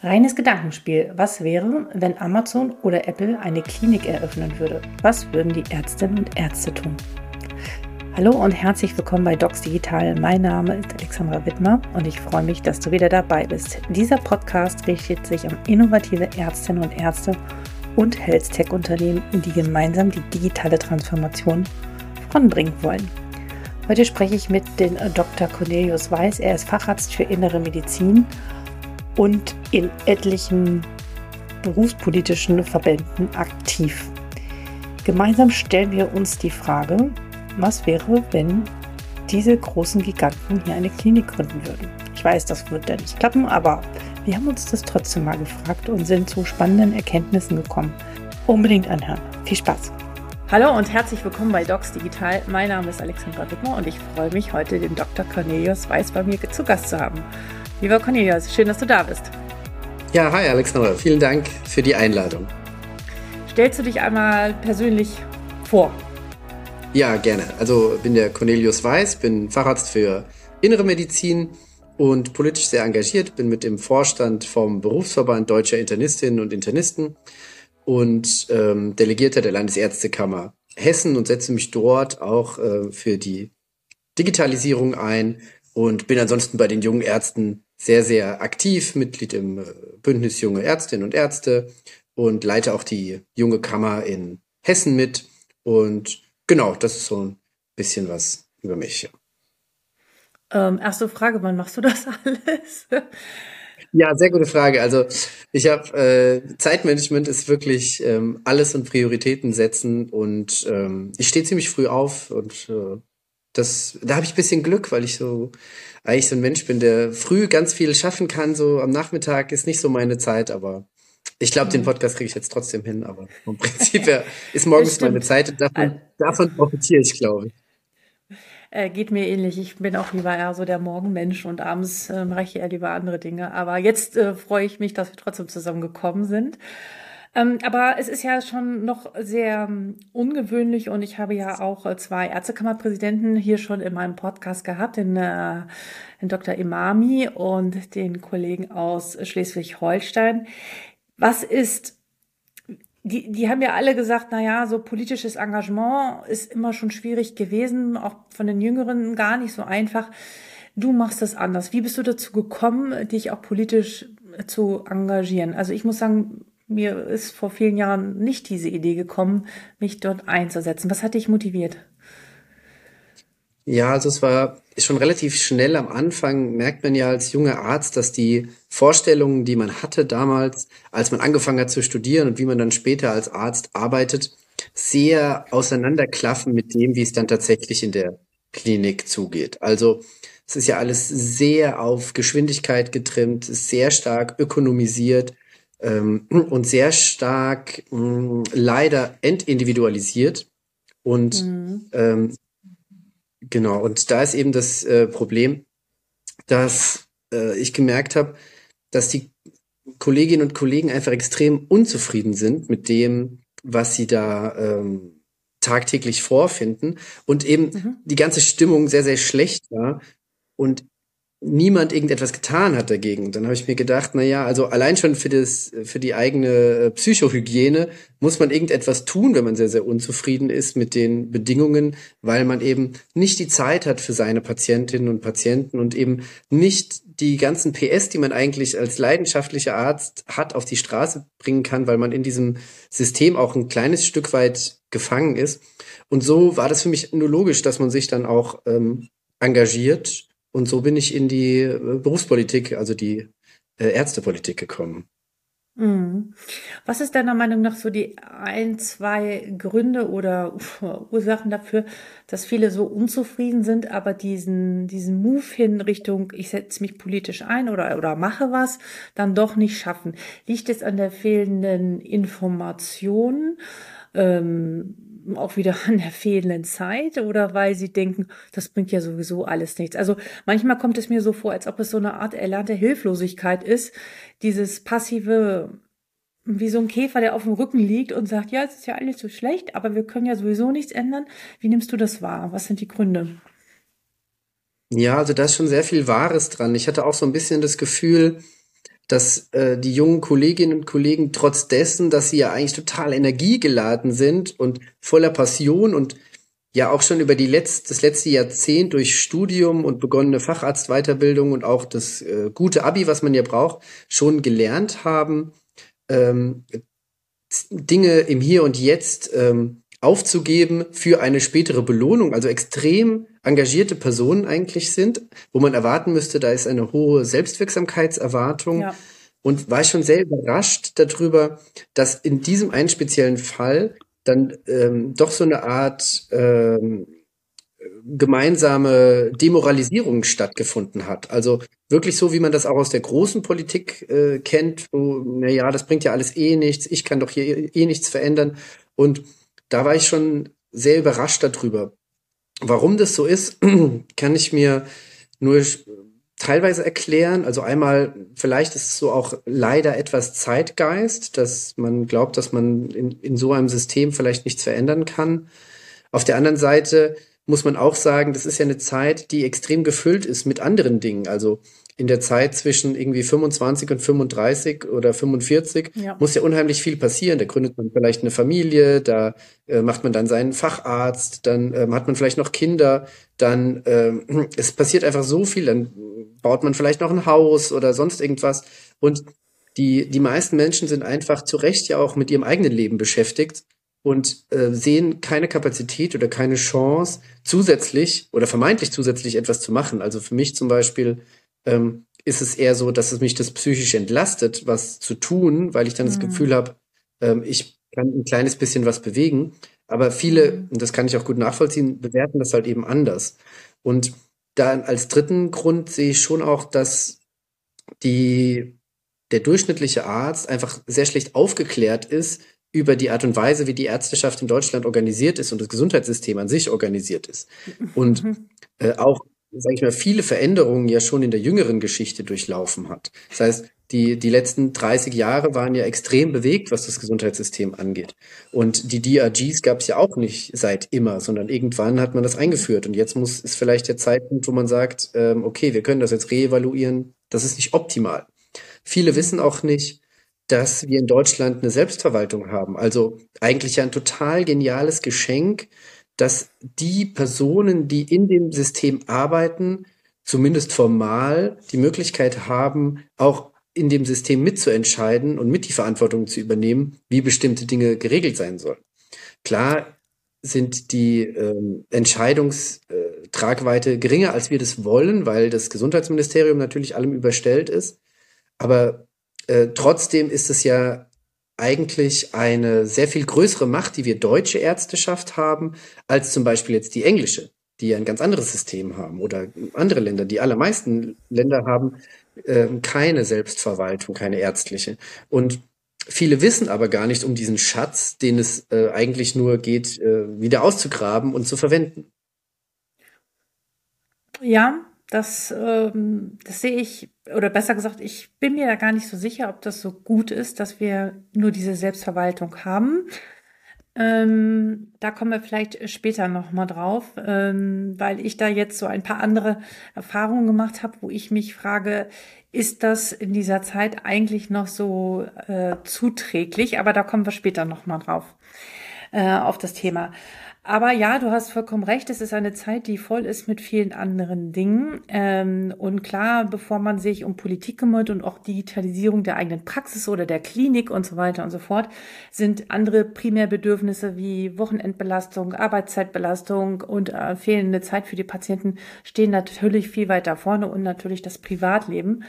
Reines Gedankenspiel. Was wäre, wenn Amazon oder Apple eine Klinik eröffnen würde? Was würden die Ärztinnen und Ärzte tun? Hallo und herzlich willkommen bei Docs Digital. Mein Name ist Alexandra Wittmer und ich freue mich, dass du wieder dabei bist. Dieser Podcast richtet sich an innovative Ärztinnen und Ärzte und Health Tech Unternehmen, die gemeinsam die digitale Transformation voranbringen wollen. Heute spreche ich mit dem Dr. Cornelius Weiß. Er ist Facharzt für Innere Medizin und in etlichen berufspolitischen Verbänden aktiv. Gemeinsam stellen wir uns die Frage, was wäre, wenn diese großen Giganten hier eine Klinik gründen würden. Ich weiß, das wird ja nicht klappen, aber wir haben uns das trotzdem mal gefragt und sind zu spannenden Erkenntnissen gekommen. Unbedingt anhören. Viel Spaß! Hallo und herzlich willkommen bei Docs Digital. Mein Name ist Alexandra Wittmer und ich freue mich, heute den Dr. Cornelius Weiß bei mir zu Gast zu haben. Lieber Cornelius, schön, dass du da bist. Ja, hi Alexandra, vielen Dank für die Einladung. Stellst du dich einmal persönlich vor? Ja, gerne. Also bin der Cornelius Weiß, bin Facharzt für Innere Medizin und politisch sehr engagiert, bin mit dem Vorstand vom Berufsverband Deutscher Internistinnen und Internisten und ähm, Delegierter der Landesärztekammer Hessen und setze mich dort auch äh, für die Digitalisierung ein und bin ansonsten bei den jungen Ärzten sehr, sehr aktiv, Mitglied im äh, Bündnis Junge Ärztinnen und Ärzte und leite auch die junge Kammer in Hessen mit. Und genau, das ist so ein bisschen was über mich. Ja. Ähm, erste Frage, wann machst du das alles? Ja, sehr gute Frage. Also ich habe äh, Zeitmanagement ist wirklich ähm, alles und Prioritäten setzen und ähm, ich stehe ziemlich früh auf und äh, das, da habe ich ein bisschen Glück, weil ich so eigentlich so ein Mensch bin, der früh ganz viel schaffen kann. So am Nachmittag ist nicht so meine Zeit, aber ich glaube, den mhm. Podcast kriege ich jetzt trotzdem hin. Aber vom Prinzip her ist morgens meine Zeit und davon, davon profitiere ich, glaube ich. Äh, geht mir ähnlich. Ich bin auch lieber eher so der Morgenmensch und abends äh, mache ich eher lieber andere Dinge. Aber jetzt äh, freue ich mich, dass wir trotzdem zusammengekommen sind. Ähm, aber es ist ja schon noch sehr ähm, ungewöhnlich und ich habe ja auch äh, zwei Ärztekammerpräsidenten hier schon in meinem Podcast gehabt, den, äh, den Dr. Imami und den Kollegen aus Schleswig-Holstein. Was ist die, die haben ja alle gesagt, na ja, so politisches Engagement ist immer schon schwierig gewesen, auch von den Jüngeren gar nicht so einfach. Du machst das anders. Wie bist du dazu gekommen, dich auch politisch zu engagieren? Also ich muss sagen, mir ist vor vielen Jahren nicht diese Idee gekommen, mich dort einzusetzen. Was hat dich motiviert? Ja, also es war schon relativ schnell am Anfang, merkt man ja als junger Arzt, dass die Vorstellungen, die man hatte damals, als man angefangen hat zu studieren und wie man dann später als Arzt arbeitet, sehr auseinanderklaffen mit dem, wie es dann tatsächlich in der Klinik zugeht. Also es ist ja alles sehr auf Geschwindigkeit getrimmt, sehr stark ökonomisiert ähm, und sehr stark mh, mm, leider entindividualisiert. Und mhm. ähm, genau, und da ist eben das äh, Problem, dass äh, ich gemerkt habe, dass die Kolleginnen und Kollegen einfach extrem unzufrieden sind mit dem, was sie da ähm, tagtäglich vorfinden und eben mhm. die ganze Stimmung sehr, sehr schlecht war. Und niemand irgendetwas getan hat dagegen. Dann habe ich mir gedacht, na ja, also allein schon für das, für die eigene äh, Psychohygiene muss man irgendetwas tun, wenn man sehr, sehr unzufrieden ist mit den Bedingungen, weil man eben nicht die Zeit hat für seine Patientinnen und Patienten und eben nicht die ganzen PS, die man eigentlich als leidenschaftlicher Arzt hat, auf die Straße bringen kann, weil man in diesem System auch ein kleines Stück weit gefangen ist. Und so war das für mich nur logisch, dass man sich dann auch ähm, engagiert und so bin ich in die äh, Berufspolitik, also die äh, Ärztepolitik gekommen. Mhm. Was ist deiner Meinung nach so die ein, zwei Gründe oder Ursachen dafür, dass viele so unzufrieden sind, aber diesen, diesen Move hin Richtung, ich setze mich politisch ein oder, oder mache was, dann doch nicht schaffen? Liegt es an der fehlenden Information? Ähm, auch wieder an der fehlenden Zeit oder weil sie denken, das bringt ja sowieso alles nichts. Also manchmal kommt es mir so vor, als ob es so eine Art erlernte Hilflosigkeit ist, dieses passive, wie so ein Käfer, der auf dem Rücken liegt und sagt, ja, es ist ja alles so schlecht, aber wir können ja sowieso nichts ändern. Wie nimmst du das wahr? Was sind die Gründe? Ja, also da ist schon sehr viel Wahres dran. Ich hatte auch so ein bisschen das Gefühl, dass äh, die jungen Kolleginnen und Kollegen trotz dessen, dass sie ja eigentlich total energiegeladen sind und voller Passion und ja auch schon über die letzt, das letzte Jahrzehnt durch Studium und begonnene Facharztweiterbildung und auch das äh, gute Abi, was man ja braucht, schon gelernt haben, ähm, Dinge im Hier und Jetzt ähm, aufzugeben für eine spätere Belohnung, also extrem engagierte Personen eigentlich sind, wo man erwarten müsste, da ist eine hohe Selbstwirksamkeitserwartung. Ja. Und war ich schon sehr überrascht darüber, dass in diesem einen speziellen Fall dann ähm, doch so eine Art ähm, gemeinsame Demoralisierung stattgefunden hat. Also wirklich so, wie man das auch aus der großen Politik äh, kennt, wo, na ja, das bringt ja alles eh nichts, ich kann doch hier eh nichts verändern. Und da war ich schon sehr überrascht darüber. Warum das so ist, kann ich mir nur teilweise erklären. Also einmal, vielleicht ist es so auch leider etwas Zeitgeist, dass man glaubt, dass man in, in so einem System vielleicht nichts verändern kann. Auf der anderen Seite muss man auch sagen, das ist ja eine Zeit, die extrem gefüllt ist mit anderen Dingen. Also in der Zeit zwischen irgendwie 25 und 35 oder 45 ja. muss ja unheimlich viel passieren. Da gründet man vielleicht eine Familie, da äh, macht man dann seinen Facharzt, dann ähm, hat man vielleicht noch Kinder, dann ähm, es passiert einfach so viel, dann baut man vielleicht noch ein Haus oder sonst irgendwas. Und die, die meisten Menschen sind einfach zu Recht ja auch mit ihrem eigenen Leben beschäftigt und äh, sehen keine Kapazität oder keine Chance, zusätzlich oder vermeintlich zusätzlich etwas zu machen. Also für mich zum Beispiel ähm, ist es eher so, dass es mich das psychisch entlastet, was zu tun, weil ich dann mhm. das Gefühl habe, ähm, ich kann ein kleines bisschen was bewegen. Aber viele, mhm. und das kann ich auch gut nachvollziehen, bewerten das halt eben anders. Und dann als dritten Grund sehe ich schon auch, dass die, der durchschnittliche Arzt einfach sehr schlecht aufgeklärt ist über die Art und Weise, wie die Ärzteschaft in Deutschland organisiert ist und das Gesundheitssystem an sich organisiert ist. Und mhm. äh, auch, sage ich mal, viele Veränderungen ja schon in der jüngeren Geschichte durchlaufen hat. Das heißt, die, die letzten 30 Jahre waren ja extrem bewegt, was das Gesundheitssystem angeht. Und die DRGs gab es ja auch nicht seit immer, sondern irgendwann hat man das eingeführt. Und jetzt muss ist vielleicht der Zeitpunkt, wo man sagt, ähm, okay, wir können das jetzt reevaluieren. Das ist nicht optimal. Viele wissen auch nicht, dass wir in Deutschland eine Selbstverwaltung haben. Also eigentlich ein total geniales Geschenk, dass die Personen, die in dem System arbeiten, zumindest formal die Möglichkeit haben, auch in dem System mitzuentscheiden und mit die Verantwortung zu übernehmen, wie bestimmte Dinge geregelt sein sollen. Klar sind die ähm, Entscheidungstragweite geringer, als wir das wollen, weil das Gesundheitsministerium natürlich allem überstellt ist. Aber äh, trotzdem ist es ja eigentlich eine sehr viel größere Macht, die wir deutsche Ärzteschaft haben, als zum Beispiel jetzt die englische, die ein ganz anderes System haben oder andere Länder. Die allermeisten Länder haben äh, keine Selbstverwaltung, keine ärztliche. Und viele wissen aber gar nicht um diesen Schatz, den es äh, eigentlich nur geht, äh, wieder auszugraben und zu verwenden. Ja, das, ähm, das sehe ich, oder besser gesagt, ich bin mir da gar nicht so sicher, ob das so gut ist, dass wir nur diese Selbstverwaltung haben. Ähm, da kommen wir vielleicht später nochmal drauf, ähm, weil ich da jetzt so ein paar andere Erfahrungen gemacht habe, wo ich mich frage, ist das in dieser Zeit eigentlich noch so äh, zuträglich? Aber da kommen wir später nochmal drauf, äh, auf das Thema. Aber ja, du hast vollkommen recht. Es ist eine Zeit, die voll ist mit vielen anderen Dingen. Ähm, und klar, bevor man sich um Politik kümmert und auch Digitalisierung der eigenen Praxis oder der Klinik und so weiter und so fort, sind andere Primärbedürfnisse wie Wochenendbelastung, Arbeitszeitbelastung und äh, fehlende Zeit für die Patienten stehen natürlich viel weiter vorne und natürlich das Privatleben.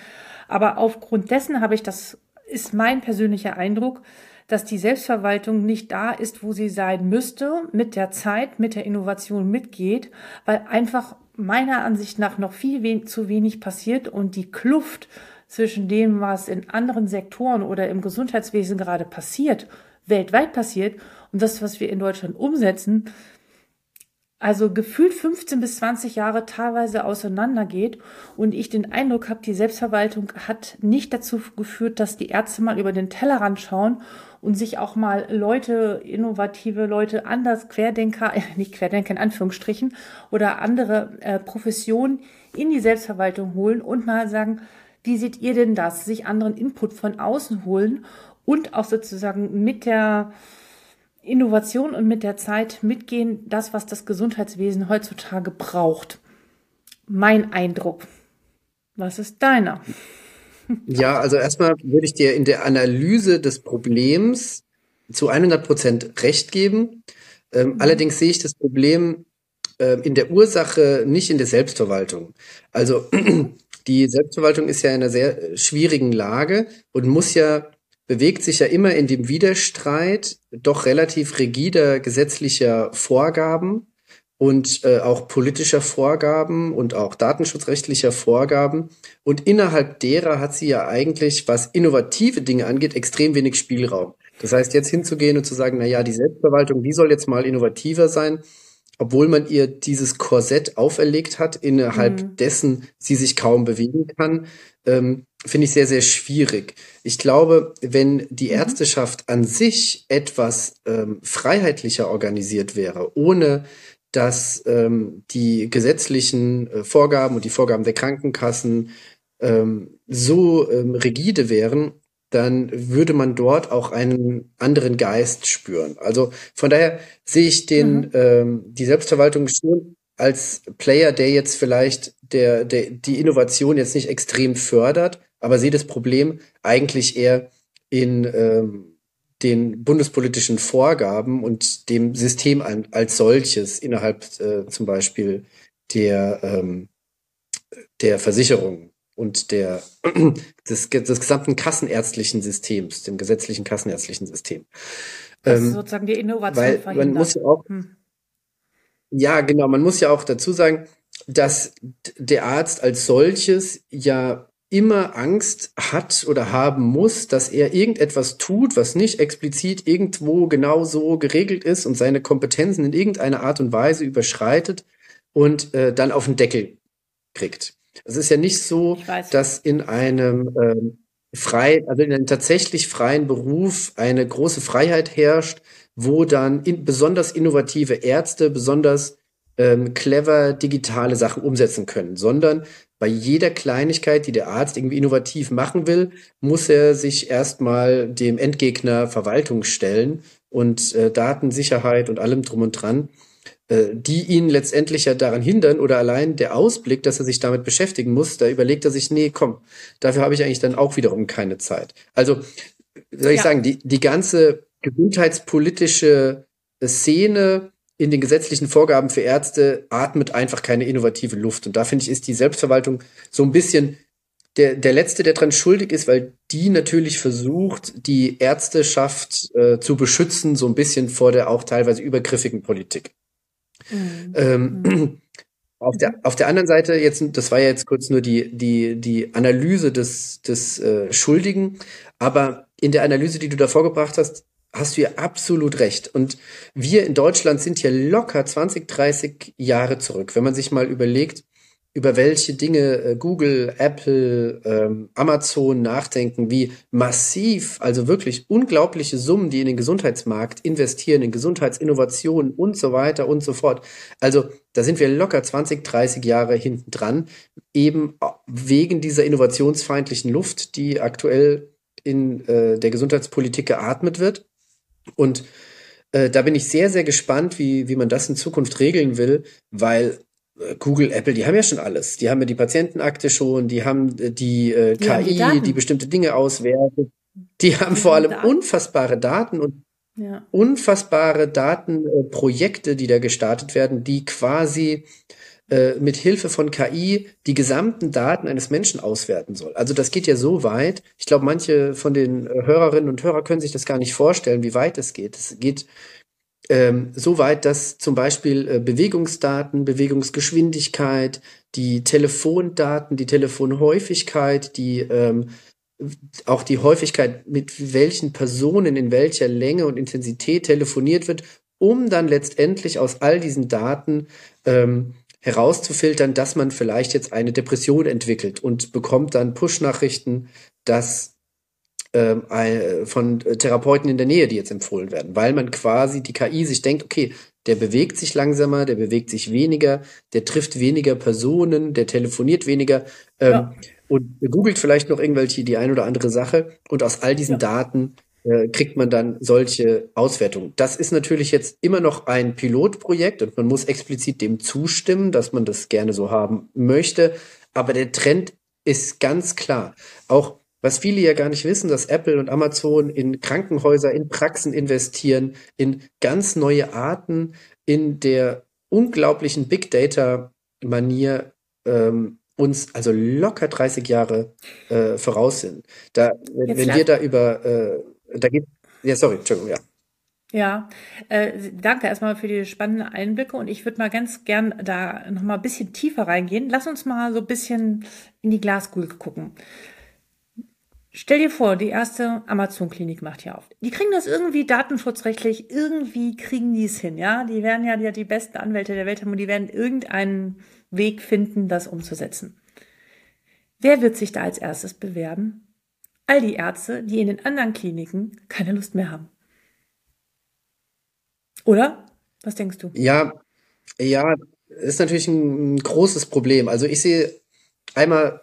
Aber aufgrund dessen habe ich das, ist mein persönlicher Eindruck, dass die Selbstverwaltung nicht da ist, wo sie sein müsste, mit der Zeit, mit der Innovation mitgeht, weil einfach meiner Ansicht nach noch viel wen zu wenig passiert und die Kluft zwischen dem, was in anderen Sektoren oder im Gesundheitswesen gerade passiert, weltweit passiert und das, was wir in Deutschland umsetzen, also gefühlt 15 bis 20 Jahre teilweise auseinandergeht und ich den Eindruck habe, die Selbstverwaltung hat nicht dazu geführt, dass die Ärzte mal über den Tellerrand schauen und sich auch mal Leute, innovative Leute, anders Querdenker, nicht Querdenker in Anführungsstrichen, oder andere äh, Professionen in die Selbstverwaltung holen und mal sagen, Wie seht ihr denn das? Sich anderen Input von außen holen und auch sozusagen mit der Innovation und mit der Zeit mitgehen, das, was das Gesundheitswesen heutzutage braucht. Mein Eindruck. Was ist deiner? Ja, also erstmal würde ich dir in der Analyse des Problems zu 100 Prozent recht geben. Ähm, mhm. Allerdings sehe ich das Problem äh, in der Ursache nicht in der Selbstverwaltung. Also die Selbstverwaltung ist ja in einer sehr schwierigen Lage und muss ja bewegt sich ja immer in dem Widerstreit doch relativ rigider gesetzlicher Vorgaben und äh, auch politischer Vorgaben und auch datenschutzrechtlicher Vorgaben. Und innerhalb derer hat sie ja eigentlich, was innovative Dinge angeht, extrem wenig Spielraum. Das heißt, jetzt hinzugehen und zu sagen, na ja, die Selbstverwaltung, die soll jetzt mal innovativer sein, obwohl man ihr dieses Korsett auferlegt hat, innerhalb mhm. dessen sie sich kaum bewegen kann, ähm, finde ich sehr, sehr schwierig. Ich glaube, wenn die mhm. Ärzteschaft an sich etwas ähm, freiheitlicher organisiert wäre, ohne dass ähm, die gesetzlichen äh, Vorgaben und die Vorgaben der Krankenkassen ähm, so ähm, rigide wären, dann würde man dort auch einen anderen Geist spüren. Also von daher sehe ich den mhm. ähm, die Selbstverwaltung schon als Player, der jetzt vielleicht der, der die Innovation jetzt nicht extrem fördert, aber sehe das Problem eigentlich eher in ähm, den bundespolitischen Vorgaben und dem System als solches innerhalb äh, zum Beispiel der, ähm, der Versicherung und der, des, des gesamten kassenärztlichen Systems, dem gesetzlichen kassenärztlichen System. Das ähm, sozusagen die Innovation weil verhindert. Man muss ja auch, hm. ja, genau, man muss ja auch dazu sagen, dass der Arzt als solches ja immer Angst hat oder haben muss, dass er irgendetwas tut, was nicht explizit irgendwo genau so geregelt ist und seine Kompetenzen in irgendeiner Art und Weise überschreitet und äh, dann auf den Deckel kriegt. Es ist ja nicht so, dass in einem ähm, frei, also in einem tatsächlich freien Beruf eine große Freiheit herrscht, wo dann in, besonders innovative Ärzte besonders ähm, clever digitale Sachen umsetzen können, sondern bei jeder Kleinigkeit, die der Arzt irgendwie innovativ machen will, muss er sich erstmal dem Endgegner Verwaltung stellen und äh, Datensicherheit und allem drum und dran, äh, die ihn letztendlich ja daran hindern oder allein der Ausblick, dass er sich damit beschäftigen muss, da überlegt er sich, nee, komm, dafür habe ich eigentlich dann auch wiederum keine Zeit. Also, soll ich ja. sagen, die, die ganze gesundheitspolitische Szene in den gesetzlichen Vorgaben für Ärzte atmet einfach keine innovative Luft. Und da finde ich, ist die Selbstverwaltung so ein bisschen der, der Letzte, der dran schuldig ist, weil die natürlich versucht, die Ärzteschaft äh, zu beschützen, so ein bisschen vor der auch teilweise übergriffigen Politik. Mhm. Ähm, mhm. Auf der, auf der anderen Seite, jetzt, das war ja jetzt kurz nur die, die, die Analyse des, des äh, Schuldigen, aber in der Analyse, die du da vorgebracht hast, hast du ja absolut recht. Und wir in Deutschland sind hier locker 20, 30 Jahre zurück. Wenn man sich mal überlegt, über welche Dinge äh, Google, Apple, ähm, Amazon nachdenken, wie massiv, also wirklich unglaubliche Summen, die in den Gesundheitsmarkt investieren, in Gesundheitsinnovationen und so weiter und so fort. Also da sind wir locker 20, 30 Jahre hinten dran, eben wegen dieser innovationsfeindlichen Luft, die aktuell in äh, der Gesundheitspolitik geatmet wird. Und äh, da bin ich sehr, sehr gespannt, wie, wie man das in Zukunft regeln will, weil äh, Google, Apple, die haben ja schon alles. Die haben ja die Patientenakte schon, die haben äh, die äh, KI, haben die, die, bestimmte Dinge auswertet. Die haben die vor allem Daten. unfassbare Daten und ja. unfassbare Datenprojekte, die da gestartet werden, die quasi äh, mit Hilfe von KI die gesamten Daten eines Menschen auswerten soll. Also das geht ja so weit. Ich glaube, manche von den Hörerinnen und Hörern können sich das gar nicht vorstellen, wie weit es geht. Es geht ähm, so weit, dass zum Beispiel äh, Bewegungsdaten, Bewegungsgeschwindigkeit, die Telefondaten, die Telefonhäufigkeit, die ähm, auch die Häufigkeit, mit welchen Personen in welcher Länge und Intensität telefoniert wird, um dann letztendlich aus all diesen Daten ähm, herauszufiltern, dass man vielleicht jetzt eine Depression entwickelt und bekommt dann Push-Nachrichten, dass ähm, von Therapeuten in der Nähe, die jetzt empfohlen werden, weil man quasi die KI sich denkt, okay, der bewegt sich langsamer, der bewegt sich weniger, der trifft weniger Personen, der telefoniert weniger. Ähm, ja. und googelt vielleicht noch irgendwelche die ein oder andere Sache und aus all diesen ja. Daten äh, kriegt man dann solche Auswertungen. Das ist natürlich jetzt immer noch ein Pilotprojekt und man muss explizit dem zustimmen, dass man das gerne so haben möchte. Aber der Trend ist ganz klar. Auch was viele ja gar nicht wissen, dass Apple und Amazon in Krankenhäuser, in Praxen investieren, in ganz neue Arten, in der unglaublichen Big Data Manier ähm, uns also locker 30 Jahre äh, voraus sind. Da, wenn, wenn wir da über, äh, da geht, ja, sorry, Entschuldigung, ja. Ja, äh, danke erstmal für die spannenden Einblicke und ich würde mal ganz gern da noch mal ein bisschen tiefer reingehen. Lass uns mal so ein bisschen in die Glaskugel gucken. Stell dir vor, die erste Amazon-Klinik macht hier auf. Die kriegen das irgendwie datenschutzrechtlich, irgendwie kriegen die es hin, ja? Die werden ja die, die besten Anwälte der Welt haben und die werden irgendeinen Weg finden, das umzusetzen. Wer wird sich da als erstes bewerben? All die Ärzte, die in den anderen Kliniken keine Lust mehr haben. Oder? Was denkst du? Ja, ja, ist natürlich ein großes Problem. Also ich sehe einmal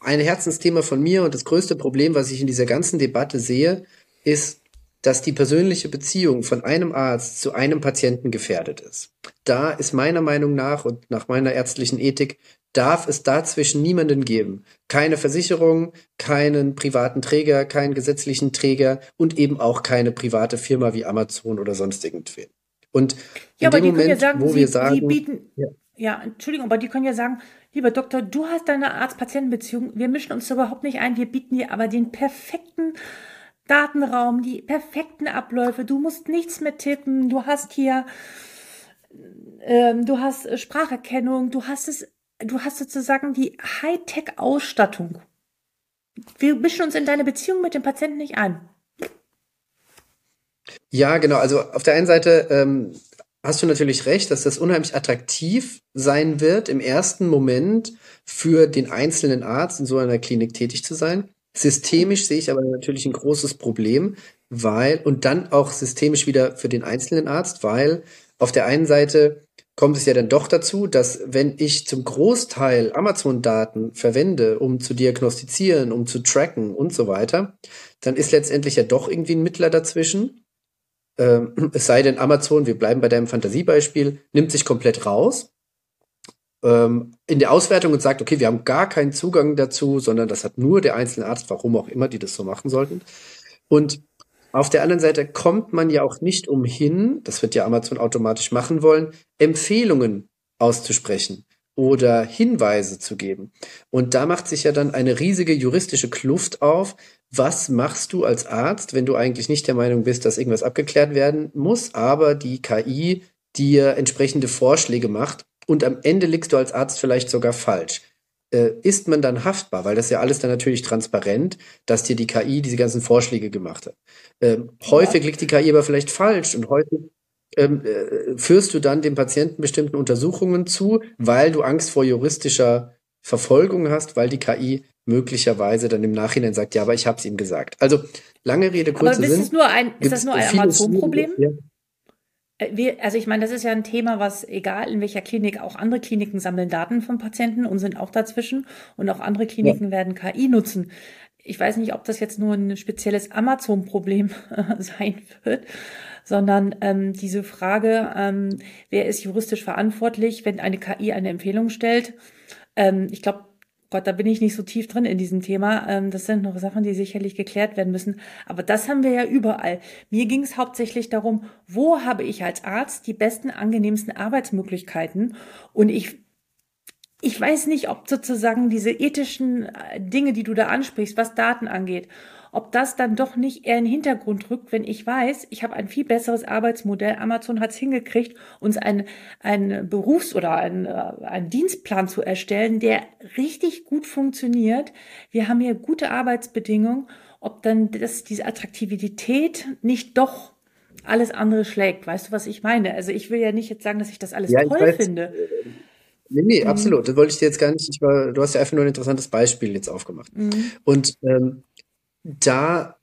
ein Herzensthema von mir und das größte Problem, was ich in dieser ganzen Debatte sehe, ist, dass die persönliche Beziehung von einem Arzt zu einem Patienten gefährdet ist. Da ist meiner Meinung nach und nach meiner ärztlichen Ethik darf es dazwischen niemanden geben. Keine Versicherung, keinen privaten Träger, keinen gesetzlichen Träger und eben auch keine private Firma wie Amazon oder sonst irgendwen. Und ja, in dem Moment, ja sagen, wo Sie, wir sagen, bieten, ja. ja, Entschuldigung, aber die können ja sagen, lieber Doktor, du hast deine Arzt-Patienten-Beziehung, wir mischen uns überhaupt nicht ein, wir bieten dir aber den perfekten Datenraum, die perfekten Abläufe. Du musst nichts mehr tippen. Du hast hier, ähm, du hast Spracherkennung. Du hast es, du hast sozusagen die Hightech-Ausstattung. Wir mischen uns in deine Beziehung mit dem Patienten nicht ein. Ja, genau. Also auf der einen Seite ähm, hast du natürlich recht, dass das unheimlich attraktiv sein wird, im ersten Moment für den einzelnen Arzt in so einer Klinik tätig zu sein. Systemisch sehe ich aber natürlich ein großes Problem, weil, und dann auch systemisch wieder für den einzelnen Arzt, weil auf der einen Seite kommt es ja dann doch dazu, dass wenn ich zum Großteil Amazon-Daten verwende, um zu diagnostizieren, um zu tracken und so weiter, dann ist letztendlich ja doch irgendwie ein Mittler dazwischen. Ähm, es sei denn, Amazon, wir bleiben bei deinem Fantasiebeispiel, nimmt sich komplett raus ähm, in der Auswertung und sagt, okay, wir haben gar keinen Zugang dazu, sondern das hat nur der einzelne Arzt, warum auch immer die das so machen sollten. Und auf der anderen Seite kommt man ja auch nicht umhin, das wird ja Amazon automatisch machen wollen, Empfehlungen auszusprechen oder Hinweise zu geben. Und da macht sich ja dann eine riesige juristische Kluft auf. Was machst du als Arzt, wenn du eigentlich nicht der Meinung bist, dass irgendwas abgeklärt werden muss, aber die KI dir entsprechende Vorschläge macht und am Ende liegst du als Arzt vielleicht sogar falsch. Äh, ist man dann haftbar? Weil das ja alles dann natürlich transparent, dass dir die KI diese ganzen Vorschläge gemacht hat. Ähm, häufig ja. liegt die KI aber vielleicht falsch und häufig ähm, äh, führst du dann dem Patienten bestimmten Untersuchungen zu, weil du Angst vor juristischer Verfolgung hast, weil die KI möglicherweise dann im Nachhinein sagt, ja, aber ich habe es ihm gesagt. Also lange Rede, kurzer aber Sinn. Ist, nur ein, ist das nur ein Amazon-Problem? Äh, wir, also ich meine, das ist ja ein Thema, was egal in welcher Klinik, auch andere Kliniken sammeln Daten von Patienten und sind auch dazwischen und auch andere Kliniken ja. werden KI nutzen. Ich weiß nicht, ob das jetzt nur ein spezielles Amazon-Problem sein wird, sondern ähm, diese Frage, ähm, wer ist juristisch verantwortlich, wenn eine KI eine Empfehlung stellt. Ähm, ich glaube, Gott, da bin ich nicht so tief drin in diesem Thema. Ähm, das sind noch Sachen, die sicherlich geklärt werden müssen. Aber das haben wir ja überall. Mir ging es hauptsächlich darum, wo habe ich als Arzt die besten, angenehmsten Arbeitsmöglichkeiten? Und ich ich weiß nicht, ob sozusagen diese ethischen äh, Dinge, die du da ansprichst, was Daten angeht, ob das dann doch nicht eher in den Hintergrund rückt, wenn ich weiß, ich habe ein viel besseres Arbeitsmodell. Amazon hat es hingekriegt, uns einen, einen Berufs- oder einen, äh, einen Dienstplan zu erstellen, der richtig gut funktioniert. Wir haben hier gute Arbeitsbedingungen. Ob dann das, diese Attraktivität nicht doch alles andere schlägt. Weißt du, was ich meine? Also ich will ja nicht jetzt sagen, dass ich das alles ja, toll weiß, finde. Nee, nee, mhm. absolut. Das wollte ich dir jetzt gar nicht. Ich war, du hast ja einfach nur ein interessantes Beispiel jetzt aufgemacht. Mhm. Und ähm, da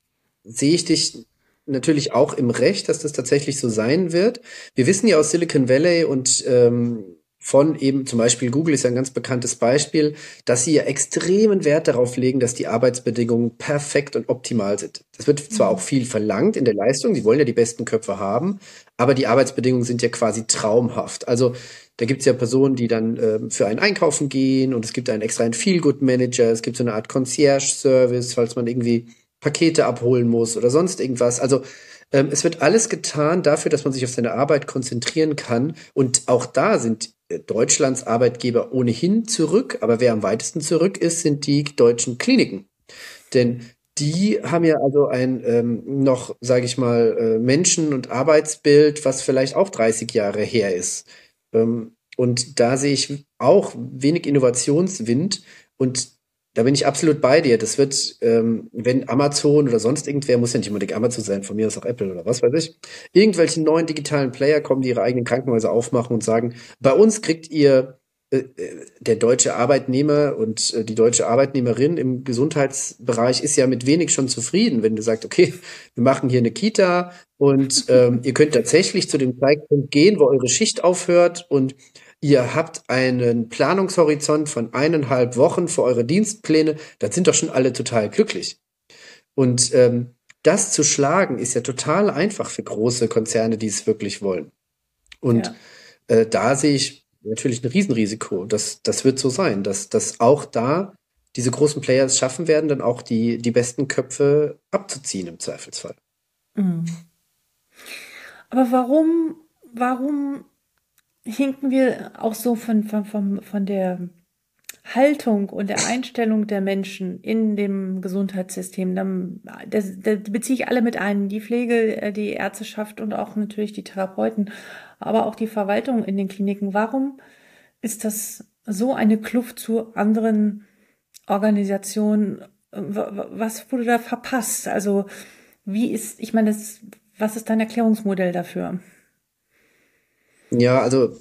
sehe ich dich natürlich auch im Recht, dass das tatsächlich so sein wird. Wir wissen ja aus Silicon Valley und ähm, von eben zum Beispiel Google ist ja ein ganz bekanntes Beispiel, dass sie ja extremen Wert darauf legen, dass die Arbeitsbedingungen perfekt und optimal sind. Das wird zwar mhm. auch viel verlangt in der Leistung, sie wollen ja die besten Köpfe haben, aber die Arbeitsbedingungen sind ja quasi traumhaft. Also da gibt es ja Personen, die dann äh, für einen einkaufen gehen und es gibt einen extra einen Feel-Good-Manager, es gibt so eine Art Concierge-Service, falls man irgendwie Pakete abholen muss oder sonst irgendwas. Also ähm, es wird alles getan dafür, dass man sich auf seine Arbeit konzentrieren kann. Und auch da sind äh, Deutschlands Arbeitgeber ohnehin zurück. Aber wer am weitesten zurück ist, sind die deutschen Kliniken. Denn die haben ja also ein ähm, noch, sage ich mal, äh, Menschen- und Arbeitsbild, was vielleicht auch 30 Jahre her ist. Ähm, und da sehe ich auch wenig Innovationswind. Und da bin ich absolut bei dir. Das wird, ähm, wenn Amazon oder sonst irgendwer, muss ja nicht unbedingt Amazon sein, von mir ist auch Apple oder was weiß ich, irgendwelche neuen digitalen Player kommen, die ihre eigenen Krankenhäuser aufmachen und sagen, bei uns kriegt ihr äh, äh, der deutsche Arbeitnehmer und äh, die deutsche Arbeitnehmerin im Gesundheitsbereich ist ja mit wenig schon zufrieden, wenn du sagst, okay, wir machen hier eine Kita und ähm, ihr könnt tatsächlich zu dem Zeitpunkt gehen, wo eure Schicht aufhört und ihr habt einen Planungshorizont von eineinhalb Wochen für eure Dienstpläne, dann sind doch schon alle total glücklich. Und ähm, das zu schlagen ist ja total einfach für große Konzerne, die es wirklich wollen. Und ja. äh, da sehe ich natürlich ein Riesenrisiko. Das, das wird so sein, dass, dass auch da diese großen Player es schaffen werden, dann auch die, die besten Köpfe abzuziehen im Zweifelsfall. Mhm. Aber warum, warum hinken wir auch so von, von, von, von der Haltung und der Einstellung der Menschen in dem Gesundheitssystem. Dann, das, das beziehe ich alle mit ein, die Pflege, äh, die Ärzteschaft und auch natürlich die Therapeuten, aber auch die Verwaltung in den Kliniken. Warum ist das so eine Kluft zu anderen Organisationen? Was wurde da verpasst? Also wie ist, ich meine, das, was ist dein Erklärungsmodell dafür? Ja, also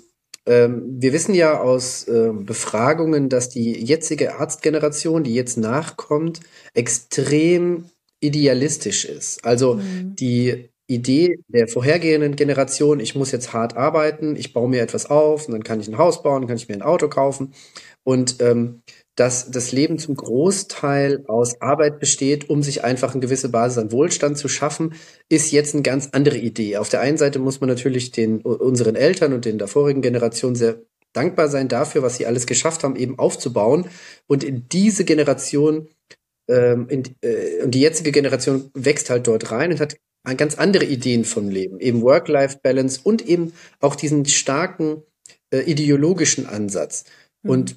ähm, wir wissen ja aus äh, Befragungen, dass die jetzige Arztgeneration, die jetzt nachkommt, extrem idealistisch ist. Also mhm. die Idee der vorhergehenden Generation, ich muss jetzt hart arbeiten, ich baue mir etwas auf und dann kann ich ein Haus bauen, kann ich mir ein Auto kaufen. Und ähm, dass das Leben zum Großteil aus Arbeit besteht, um sich einfach eine gewisse Basis an Wohlstand zu schaffen, ist jetzt eine ganz andere Idee. Auf der einen Seite muss man natürlich den unseren Eltern und den davorigen Generationen sehr dankbar sein dafür, was sie alles geschafft haben, eben aufzubauen. Und in diese Generation ähm, in, äh, und die jetzige Generation wächst halt dort rein und hat ganz andere Ideen vom Leben, eben Work-Life-Balance und eben auch diesen starken äh, ideologischen Ansatz. Mhm. Und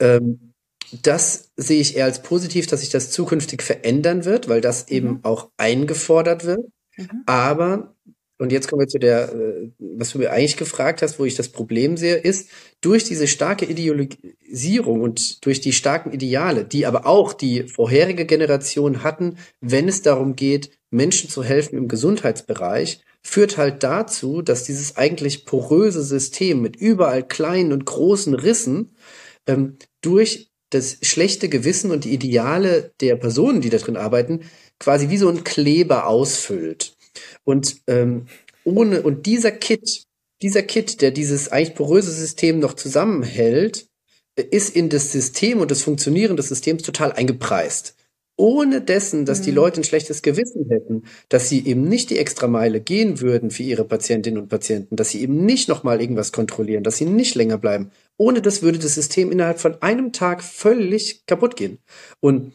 ähm, das sehe ich eher als positiv, dass sich das zukünftig verändern wird, weil das eben mhm. auch eingefordert wird. Mhm. Aber, und jetzt kommen wir zu der, äh, was du mir eigentlich gefragt hast, wo ich das Problem sehe, ist, durch diese starke Ideologisierung und durch die starken Ideale, die aber auch die vorherige Generation hatten, wenn es darum geht, Menschen zu helfen im Gesundheitsbereich, führt halt dazu, dass dieses eigentlich poröse System mit überall kleinen und großen Rissen ähm, durch das schlechte Gewissen und die Ideale der Personen, die da drin arbeiten, quasi wie so ein Kleber ausfüllt. Und ähm, ohne und dieser Kit, dieser Kit, der dieses eigentlich poröse System noch zusammenhält, ist in das System und das Funktionieren des Systems total eingepreist ohne dessen, dass mhm. die Leute ein schlechtes Gewissen hätten, dass sie eben nicht die extra Meile gehen würden für ihre Patientinnen und Patienten, dass sie eben nicht nochmal irgendwas kontrollieren, dass sie nicht länger bleiben. Ohne das würde das System innerhalb von einem Tag völlig kaputt gehen. Und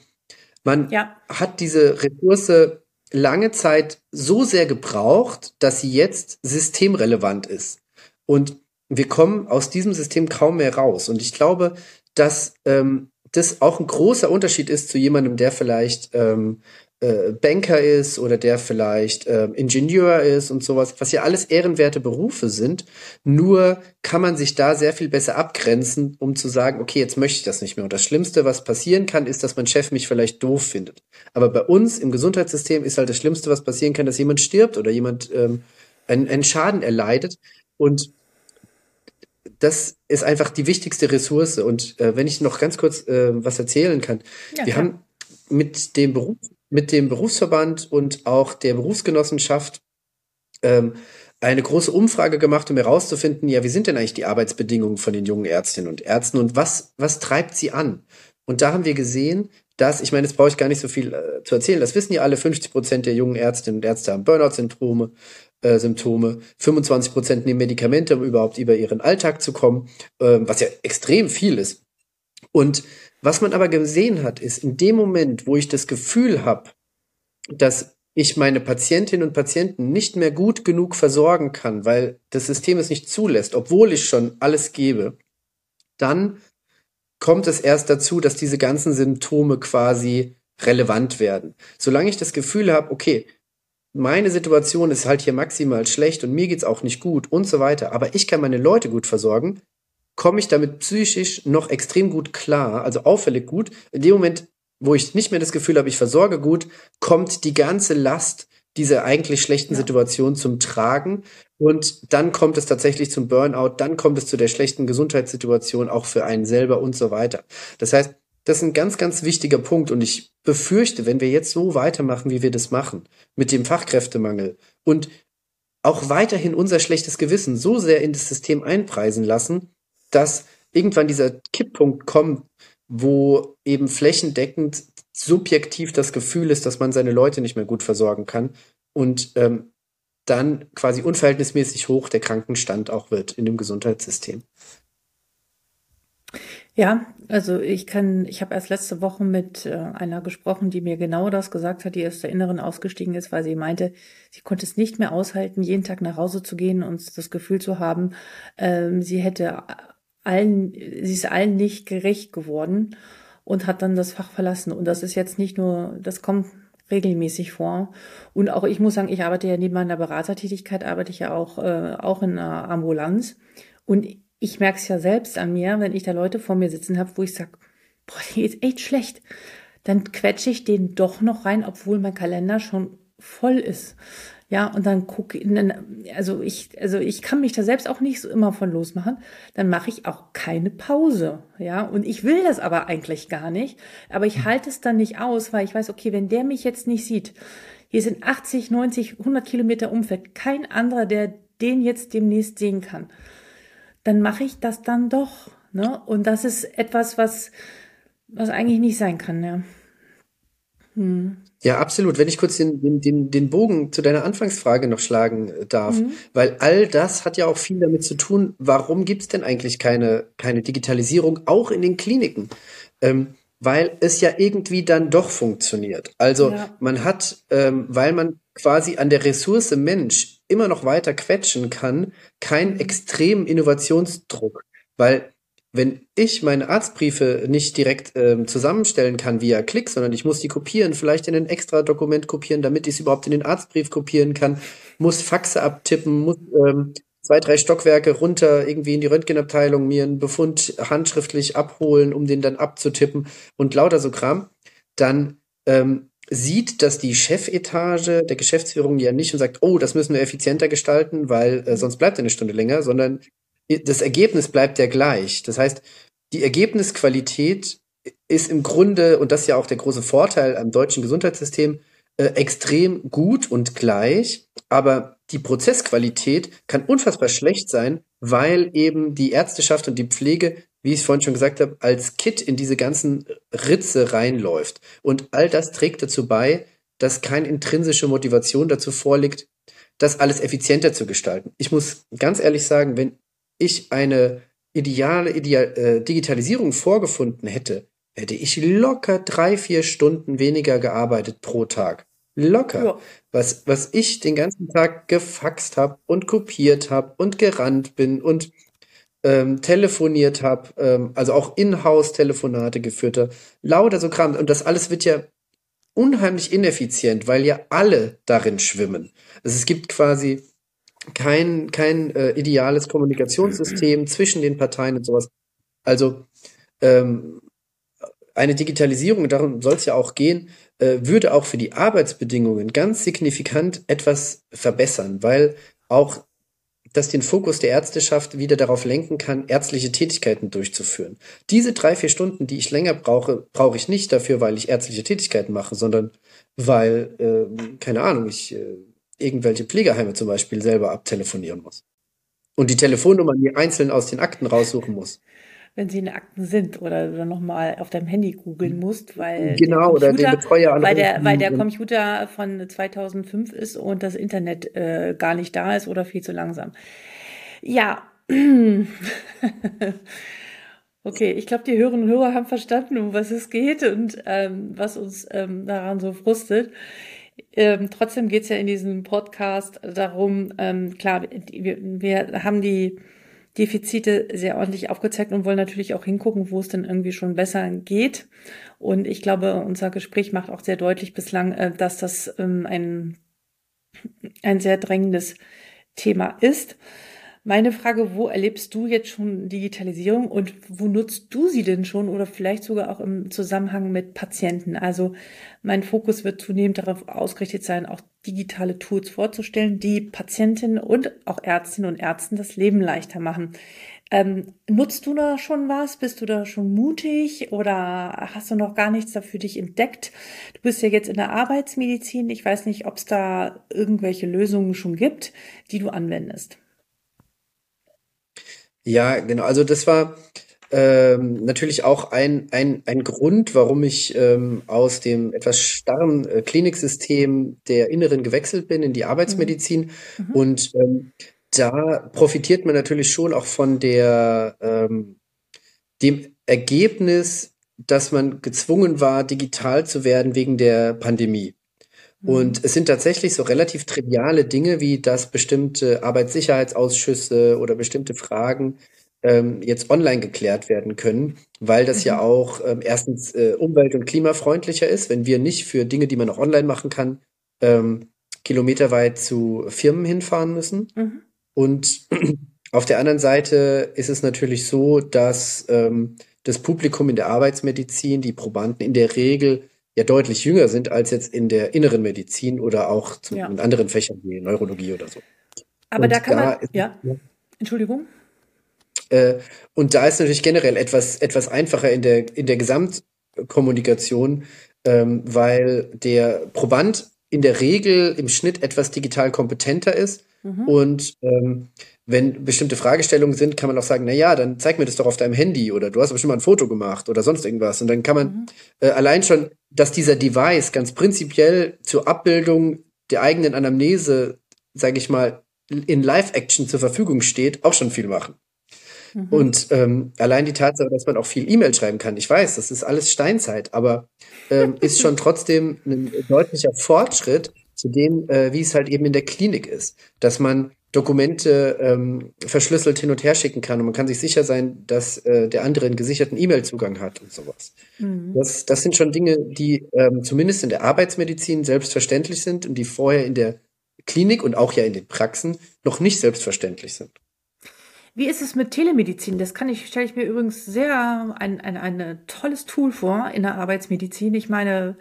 man ja. hat diese Ressource lange Zeit so sehr gebraucht, dass sie jetzt systemrelevant ist. Und wir kommen aus diesem System kaum mehr raus. Und ich glaube, dass ähm, das auch ein großer Unterschied ist zu jemandem, der vielleicht ähm, äh, Banker ist oder der vielleicht äh, Ingenieur ist und sowas, was ja alles ehrenwerte Berufe sind. Nur kann man sich da sehr viel besser abgrenzen, um zu sagen, okay, jetzt möchte ich das nicht mehr. Und das Schlimmste, was passieren kann, ist, dass mein Chef mich vielleicht doof findet. Aber bei uns im Gesundheitssystem ist halt das Schlimmste, was passieren kann, dass jemand stirbt oder jemand ähm, einen, einen Schaden erleidet. Und das ist einfach die wichtigste Ressource. Und äh, wenn ich noch ganz kurz äh, was erzählen kann, ja, wir klar. haben mit dem Beruf, mit dem Berufsverband und auch der Berufsgenossenschaft ähm, eine große Umfrage gemacht, um herauszufinden, ja, wie sind denn eigentlich die Arbeitsbedingungen von den jungen Ärztinnen und Ärzten und was, was treibt sie an? Und da haben wir gesehen, dass, ich meine, jetzt brauche ich gar nicht so viel äh, zu erzählen, das wissen ja alle, 50 Prozent der jungen Ärztinnen und Ärzte haben Burnout-Symptome, äh, Symptome, 25 Prozent nehmen Medikamente, um überhaupt über ihren Alltag zu kommen, äh, was ja extrem viel ist. Und was man aber gesehen hat, ist in dem Moment, wo ich das Gefühl habe, dass ich meine Patientinnen und Patienten nicht mehr gut genug versorgen kann, weil das System es nicht zulässt, obwohl ich schon alles gebe, dann kommt es erst dazu, dass diese ganzen Symptome quasi relevant werden. Solange ich das Gefühl habe, okay, meine Situation ist halt hier maximal schlecht und mir geht's auch nicht gut und so weiter, aber ich kann meine Leute gut versorgen, komme ich damit psychisch noch extrem gut klar, also auffällig gut. In dem Moment wo ich nicht mehr das Gefühl habe, ich versorge gut, kommt die ganze Last dieser eigentlich schlechten ja. Situation zum Tragen. Und dann kommt es tatsächlich zum Burnout, dann kommt es zu der schlechten Gesundheitssituation auch für einen selber und so weiter. Das heißt, das ist ein ganz, ganz wichtiger Punkt. Und ich befürchte, wenn wir jetzt so weitermachen, wie wir das machen, mit dem Fachkräftemangel und auch weiterhin unser schlechtes Gewissen so sehr in das System einpreisen lassen, dass irgendwann dieser Kipppunkt kommt, wo eben flächendeckend subjektiv das Gefühl ist, dass man seine Leute nicht mehr gut versorgen kann und ähm, dann quasi unverhältnismäßig hoch der Krankenstand auch wird in dem Gesundheitssystem. Ja, also ich kann, ich habe erst letzte Woche mit äh, einer gesprochen, die mir genau das gesagt hat, die aus der Inneren ausgestiegen ist, weil sie meinte, sie konnte es nicht mehr aushalten, jeden Tag nach Hause zu gehen und das Gefühl zu haben, ähm, sie hätte allen, sie ist allen nicht gerecht geworden und hat dann das Fach verlassen. Und das ist jetzt nicht nur, das kommt regelmäßig vor. Und auch ich muss sagen, ich arbeite ja neben meiner Beratertätigkeit, arbeite ich ja auch, äh, auch in einer Ambulanz. Und ich merke es ja selbst an mir, wenn ich da Leute vor mir sitzen habe, wo ich sage, boah, die ist echt schlecht. Dann quetsche ich den doch noch rein, obwohl mein Kalender schon voll ist. Ja, und dann gucke, also ich, also ich kann mich da selbst auch nicht so immer von losmachen. Dann mache ich auch keine Pause. Ja, und ich will das aber eigentlich gar nicht. Aber ich halte es dann nicht aus, weil ich weiß, okay, wenn der mich jetzt nicht sieht, hier sind 80, 90, 100 Kilometer Umfeld, kein anderer, der den jetzt demnächst sehen kann, dann mache ich das dann doch. Ne? Und das ist etwas, was, was eigentlich nicht sein kann. Ja. Hm. Ja, absolut. Wenn ich kurz den, den, den, den Bogen zu deiner Anfangsfrage noch schlagen äh, darf, mhm. weil all das hat ja auch viel damit zu tun, warum gibt's denn eigentlich keine, keine Digitalisierung, auch in den Kliniken? Ähm, weil es ja irgendwie dann doch funktioniert. Also ja. man hat, ähm, weil man quasi an der Ressource Mensch immer noch weiter quetschen kann, keinen mhm. extremen Innovationsdruck. Weil wenn ich meine Arztbriefe nicht direkt ähm, zusammenstellen kann via Klick, sondern ich muss die kopieren, vielleicht in ein extra Dokument kopieren, damit ich es überhaupt in den Arztbrief kopieren kann, muss Faxe abtippen, muss ähm, zwei, drei Stockwerke runter irgendwie in die Röntgenabteilung mir einen Befund handschriftlich abholen, um den dann abzutippen und lauter so Kram, dann ähm, sieht das die Chefetage der Geschäftsführung ja nicht und sagt, oh, das müssen wir effizienter gestalten, weil äh, sonst bleibt eine Stunde länger, sondern das Ergebnis bleibt ja gleich. Das heißt, die Ergebnisqualität ist im Grunde, und das ist ja auch der große Vorteil am deutschen Gesundheitssystem, äh, extrem gut und gleich, aber die Prozessqualität kann unfassbar schlecht sein, weil eben die Ärzteschaft und die Pflege, wie ich es vorhin schon gesagt habe, als Kit in diese ganzen Ritze reinläuft. Und all das trägt dazu bei, dass keine intrinsische Motivation dazu vorliegt, das alles effizienter zu gestalten. Ich muss ganz ehrlich sagen, wenn ich eine ideale Ideal, äh, Digitalisierung vorgefunden hätte, hätte ich locker drei, vier Stunden weniger gearbeitet pro Tag. Locker. Ja. Was, was ich den ganzen Tag gefaxt habe und kopiert habe und gerannt bin und ähm, telefoniert habe, ähm, also auch In-house-Telefonate geführt habe, lauter so Kram. Und das alles wird ja unheimlich ineffizient, weil ja alle darin schwimmen. Also es gibt quasi kein, kein äh, ideales Kommunikationssystem zwischen den Parteien und sowas. Also ähm, eine Digitalisierung, darum soll es ja auch gehen, äh, würde auch für die Arbeitsbedingungen ganz signifikant etwas verbessern, weil auch das den Fokus der Ärzteschaft wieder darauf lenken kann, ärztliche Tätigkeiten durchzuführen. Diese drei, vier Stunden, die ich länger brauche, brauche ich nicht dafür, weil ich ärztliche Tätigkeiten mache, sondern weil, äh, keine Ahnung, ich äh, irgendwelche Pflegeheime zum Beispiel selber abtelefonieren muss. Und die Telefonnummern die einzeln aus den Akten raussuchen muss wenn sie in Akten sind oder du nochmal auf deinem Handy googeln musst, weil genau, der Computer, oder weil der, weil der Computer von 2005 ist und das Internet äh, gar nicht da ist oder viel zu langsam. Ja. Okay, ich glaube, die Hörerinnen und Hörer haben verstanden, um was es geht und ähm, was uns ähm, daran so frustet. Ähm, trotzdem geht es ja in diesem Podcast darum, ähm, klar, wir, wir haben die Defizite sehr ordentlich aufgezeigt und wollen natürlich auch hingucken, wo es denn irgendwie schon besser geht. Und ich glaube, unser Gespräch macht auch sehr deutlich bislang, äh, dass das ähm, ein, ein sehr drängendes Thema ist. Meine Frage, wo erlebst du jetzt schon Digitalisierung und wo nutzt du sie denn schon oder vielleicht sogar auch im Zusammenhang mit Patienten? Also mein Fokus wird zunehmend darauf ausgerichtet sein, auch digitale Tools vorzustellen, die Patientinnen und auch Ärztinnen und Ärzten das Leben leichter machen. Ähm, nutzt du da schon was? Bist du da schon mutig oder hast du noch gar nichts dafür dich entdeckt? Du bist ja jetzt in der Arbeitsmedizin. Ich weiß nicht, ob es da irgendwelche Lösungen schon gibt, die du anwendest. Ja, genau. Also das war ähm, natürlich auch ein, ein, ein Grund, warum ich ähm, aus dem etwas starren äh, Kliniksystem der Inneren gewechselt bin in die Arbeitsmedizin. Mhm. mhm. Und ähm, da profitiert man natürlich schon auch von der ähm, dem Ergebnis, dass man gezwungen war, digital zu werden wegen der Pandemie. Und mhm. es sind tatsächlich so relativ triviale Dinge, wie dass bestimmte Arbeitssicherheitsausschüsse oder bestimmte Fragen ähm, jetzt online geklärt werden können, weil das mhm. ja auch ähm, erstens äh, umwelt- und klimafreundlicher ist, wenn wir nicht für Dinge, die man auch online machen kann, ähm, kilometerweit zu Firmen hinfahren müssen. Mhm. Und auf der anderen Seite ist es natürlich so, dass ähm, das Publikum in der Arbeitsmedizin, die Probanden in der Regel ja deutlich jünger sind als jetzt in der inneren Medizin oder auch zu, ja. in anderen Fächern wie Neurologie oder so. Aber und da kann da man, ist, ja, Entschuldigung. Äh, und da ist natürlich generell etwas, etwas einfacher in der, in der Gesamtkommunikation, ähm, weil der Proband in der Regel im Schnitt etwas digital kompetenter ist mhm. und ähm, wenn bestimmte Fragestellungen sind, kann man auch sagen, na ja, dann zeig mir das doch auf deinem Handy oder du hast bestimmt mal ein Foto gemacht oder sonst irgendwas. Und dann kann man mhm. äh, allein schon, dass dieser Device ganz prinzipiell zur Abbildung der eigenen Anamnese, sage ich mal, in Live-Action zur Verfügung steht, auch schon viel machen. Mhm. Und ähm, allein die Tatsache, dass man auch viel E-Mail schreiben kann, ich weiß, das ist alles Steinzeit, aber ähm, ist schon trotzdem ein deutlicher Fortschritt zu dem, äh, wie es halt eben in der Klinik ist, dass man Dokumente ähm, verschlüsselt hin und her schicken kann und man kann sich sicher sein, dass äh, der andere einen gesicherten E-Mail-Zugang hat und sowas. Mhm. Das, das sind schon Dinge, die ähm, zumindest in der Arbeitsmedizin selbstverständlich sind und die vorher in der Klinik und auch ja in den Praxen noch nicht selbstverständlich sind. Wie ist es mit Telemedizin? Das kann ich, stelle ich mir übrigens sehr ein, ein, ein tolles Tool vor in der Arbeitsmedizin. Ich meine,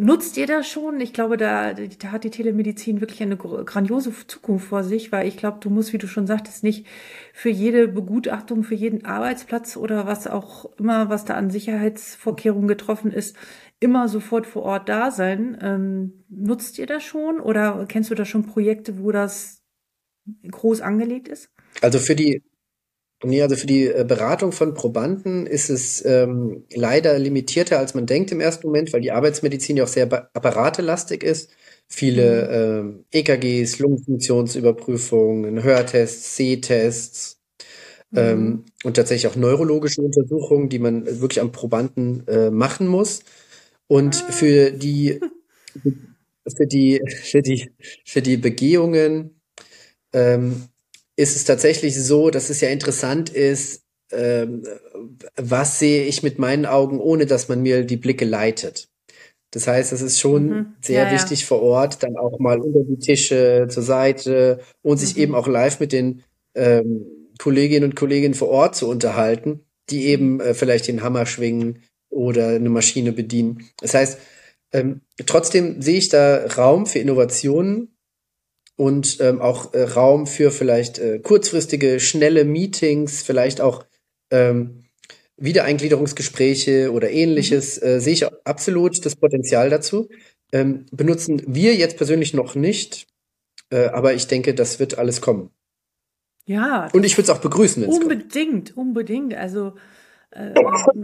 nutzt ihr das schon? Ich glaube, da, da hat die Telemedizin wirklich eine grandiose Zukunft vor sich, weil ich glaube, du musst, wie du schon sagtest, nicht für jede Begutachtung, für jeden Arbeitsplatz oder was auch immer, was da an Sicherheitsvorkehrungen getroffen ist, immer sofort vor Ort da sein. Ähm, nutzt ihr das schon oder kennst du da schon Projekte, wo das groß angelegt ist? Also für die Nee, also für die äh, Beratung von Probanden ist es ähm, leider limitierter, als man denkt im ersten Moment, weil die Arbeitsmedizin ja auch sehr apparatelastig ist. Viele mhm. ähm, EKGs, Lungenfunktionsüberprüfungen, Hörtests, Sehtests mhm. ähm, und tatsächlich auch neurologische Untersuchungen, die man wirklich am Probanden äh, machen muss. Und ah. für die für die für die für die Begehungen ähm, ist es tatsächlich so, dass es ja interessant ist, ähm, was sehe ich mit meinen Augen, ohne dass man mir die Blicke leitet. Das heißt, es ist schon mhm. sehr ja, wichtig ja. vor Ort, dann auch mal unter die Tische, zur Seite und sich mhm. eben auch live mit den ähm, Kolleginnen und Kollegen vor Ort zu unterhalten, die eben äh, vielleicht den Hammer schwingen oder eine Maschine bedienen. Das heißt, ähm, trotzdem sehe ich da Raum für Innovationen und ähm, auch äh, Raum für vielleicht äh, kurzfristige, schnelle Meetings, vielleicht auch ähm, Wiedereingliederungsgespräche oder ähnliches, mhm. äh, sehe ich absolut das Potenzial dazu. Ähm, benutzen wir jetzt persönlich noch nicht, Äh, aber ich denke, das wird alles kommen. Ja. Und ich würde es auch begrüßen, Unbedingt, kommt. unbedingt. Also äh,